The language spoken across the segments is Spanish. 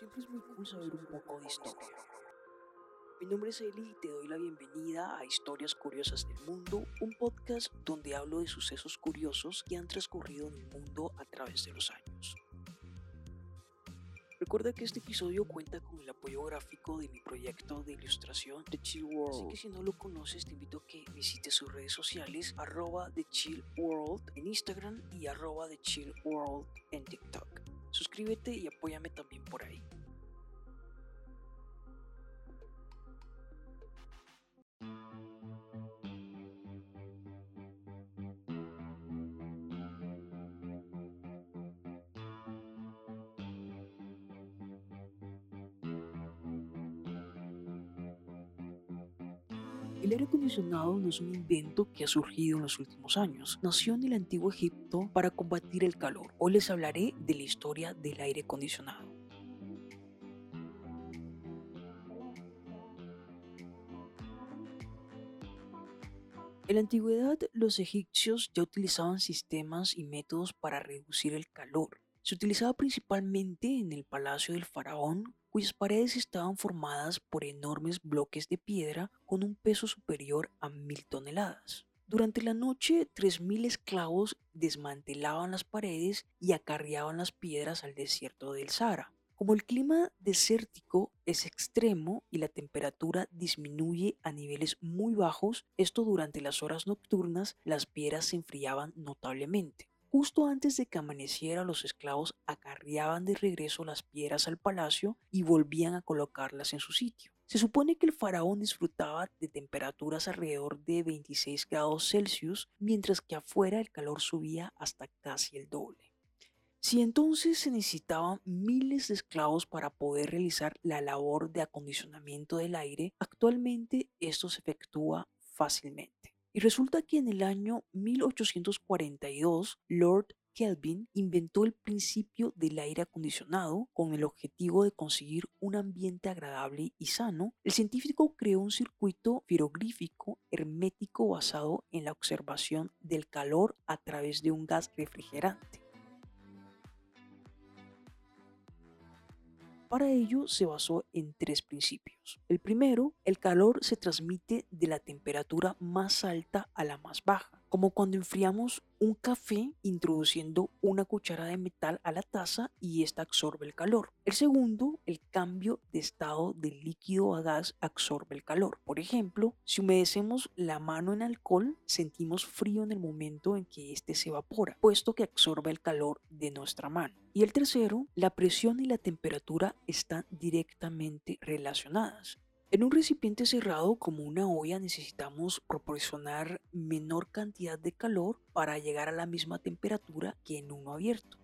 Siempre es muy cool saber un poco de historia. Mi nombre es Eli y te doy la bienvenida a Historias Curiosas del Mundo, un podcast donde hablo de sucesos curiosos que han transcurrido en el mundo a través de los años. Recuerda que este episodio cuenta con el apoyo gráfico de mi proyecto de ilustración The Chill World. Así que si no lo conoces, te invito a que visites sus redes sociales, arroba The Chill World en Instagram y arroba The Chill World en TikTok. Suscríbete y apóyame también por ahí. El aire acondicionado no es un invento que ha surgido en los últimos años. Nació en el antiguo Egipto para combatir el calor. Hoy les hablaré de la historia del aire acondicionado. En la antigüedad, los egipcios ya utilizaban sistemas y métodos para reducir el calor. Se utilizaba principalmente en el palacio del faraón cuyas paredes estaban formadas por enormes bloques de piedra con un peso superior a mil toneladas. Durante la noche, 3.000 esclavos desmantelaban las paredes y acarreaban las piedras al desierto del Sahara. Como el clima desértico es extremo y la temperatura disminuye a niveles muy bajos, esto durante las horas nocturnas las piedras se enfriaban notablemente. Justo antes de que amaneciera, los esclavos acarreaban de regreso las piedras al palacio y volvían a colocarlas en su sitio. Se supone que el faraón disfrutaba de temperaturas alrededor de 26 grados Celsius, mientras que afuera el calor subía hasta casi el doble. Si entonces se necesitaban miles de esclavos para poder realizar la labor de acondicionamiento del aire, actualmente esto se efectúa fácilmente. Y resulta que en el año 1842, Lord Kelvin inventó el principio del aire acondicionado con el objetivo de conseguir un ambiente agradable y sano. El científico creó un circuito pirográfico hermético basado en la observación del calor a través de un gas refrigerante. Para ello se basó en tres principios. El primero, el calor se transmite de la temperatura más alta a la más baja, como cuando enfriamos un café introduciendo una cuchara de metal a la taza y esta absorbe el calor. El segundo, el cambio de estado del líquido a gas absorbe el calor. Por ejemplo, si humedecemos la mano en alcohol, sentimos frío en el momento en que éste se evapora, puesto que absorbe el calor de nuestra mano. Y el tercero, la presión y la temperatura están directamente relacionadas. En un recipiente cerrado como una olla necesitamos proporcionar menor cantidad de calor para llegar a la misma temperatura que en uno abierto.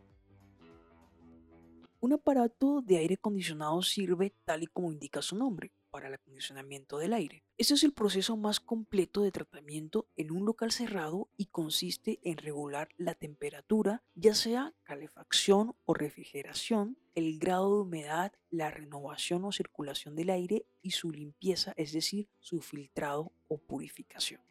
Un aparato de aire acondicionado sirve tal y como indica su nombre, para el acondicionamiento del aire. Este es el proceso más completo de tratamiento en un local cerrado y consiste en regular la temperatura, ya sea calefacción o refrigeración, el grado de humedad, la renovación o circulación del aire y su limpieza, es decir, su filtrado o purificación.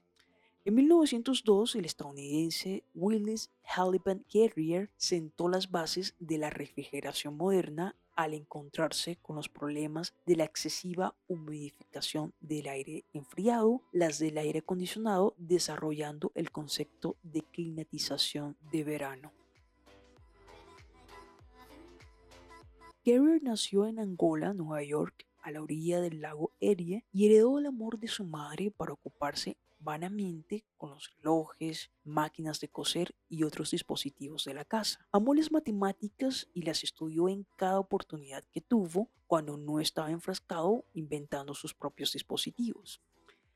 En 1902, el estadounidense Willis Halliburton Carrier sentó las bases de la refrigeración moderna al encontrarse con los problemas de la excesiva humidificación del aire enfriado, las del aire acondicionado, desarrollando el concepto de climatización de verano. Carrier nació en Angola, Nueva York, a la orilla del lago Y heredó el amor de su madre para ocuparse vanamente con los relojes, máquinas de coser y otros dispositivos de la casa. Amó las matemáticas y las estudió en cada oportunidad que tuvo cuando no estaba enfrascado inventando sus propios dispositivos.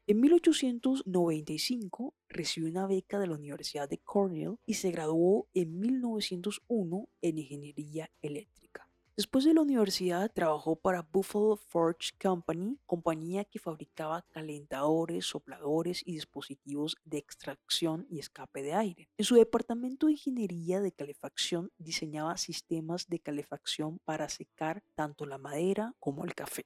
En 1895 recibió una beca de la Universidad de Cornell y se graduó en 1901 en ingeniería eléctrica. Después de la universidad trabajó para Buffalo Forge Company, compañía que fabricaba calentadores, sopladores y dispositivos de extracción y escape de aire. En su departamento de ingeniería de calefacción diseñaba sistemas de calefacción para secar tanto la madera como el café.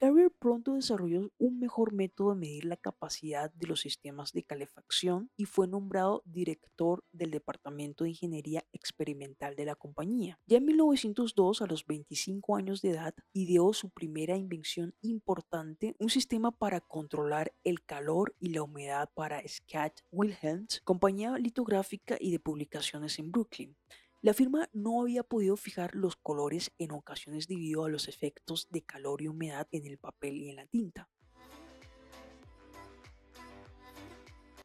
Carrier pronto desarrolló un mejor método de medir la capacidad de los sistemas de calefacción y fue nombrado director del Departamento de Ingeniería Experimental de la compañía. Ya en 1902, a los 25 años de edad, ideó su primera invención importante, un sistema para controlar el calor y la humedad para Scott Wilhelms, compañía litográfica y de publicaciones en Brooklyn. La firma no había podido fijar los colores en ocasiones debido a los efectos de calor y humedad en el papel y en la tinta.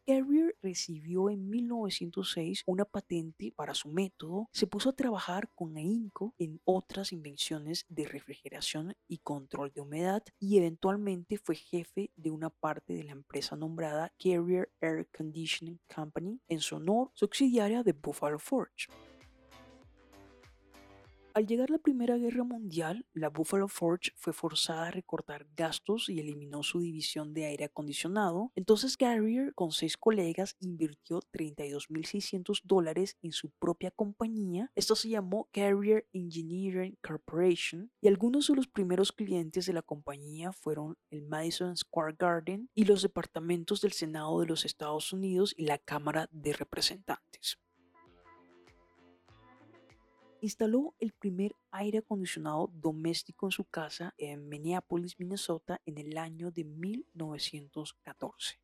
Carrier recibió en 1906 una patente para su método, se puso a trabajar con ahínco en otras invenciones de refrigeración y control de humedad y eventualmente fue jefe de una parte de la empresa nombrada Carrier Air Conditioning Company, en su honor subsidiaria de Buffalo Forge. Al llegar la Primera Guerra Mundial, la Buffalo Forge fue forzada a recortar gastos y eliminó su división de aire acondicionado. Entonces Carrier, con seis colegas, invirtió 32.600 dólares en su propia compañía. Esto se llamó Carrier Engineering Corporation y algunos de los primeros clientes de la compañía fueron el Madison Square Garden y los departamentos del Senado de los Estados Unidos y la Cámara de Representantes instaló el primer aire acondicionado doméstico en su casa en Minneapolis, Minnesota, en el año de 1914.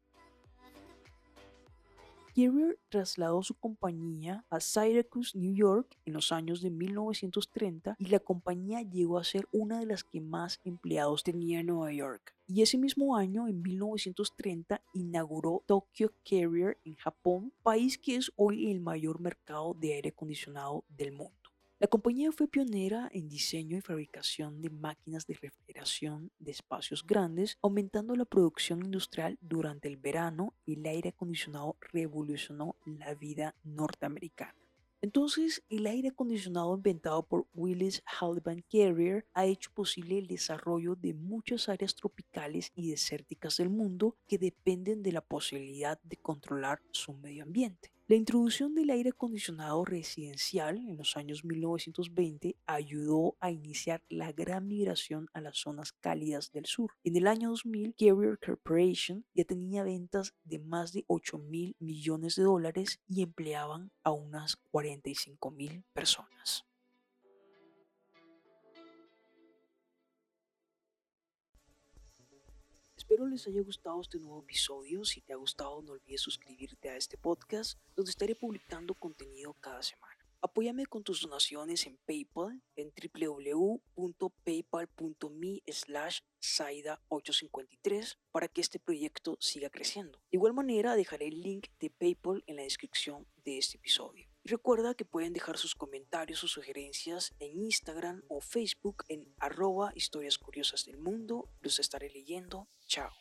Carrier trasladó su compañía a Syracuse, New York, en los años de 1930 y la compañía llegó a ser una de las que más empleados tenía en Nueva York. Y ese mismo año, en 1930, inauguró Tokyo Carrier en Japón, país que es hoy el mayor mercado de aire acondicionado del mundo. La compañía fue pionera en diseño y fabricación de máquinas de refrigeración de espacios grandes, aumentando la producción industrial durante el verano y el aire acondicionado revolucionó la vida norteamericana. Entonces, el aire acondicionado inventado por Willis Halliburton Carrier ha hecho posible el desarrollo de muchas áreas tropicales y desérticas del mundo que dependen de la posibilidad de controlar su medio ambiente. La introducción del aire acondicionado residencial en los años 1920 ayudó a iniciar la gran migración a las zonas cálidas del sur. En el año 2000, Carrier Corporation ya tenía ventas de más de 8 mil millones de dólares y empleaban a unas 45 mil personas. Espero les haya gustado este nuevo episodio. Si te ha gustado, no olvides suscribirte a este podcast, donde estaré publicando contenido cada semana. Apóyame con tus donaciones en PayPal en www.paypal.me slash Saida853 para que este proyecto siga creciendo. De igual manera, dejaré el link de PayPal en la descripción de este episodio. Y recuerda que pueden dejar sus comentarios o sugerencias en Instagram o Facebook en arroba historias curiosas del mundo. Los estaré leyendo. Chao.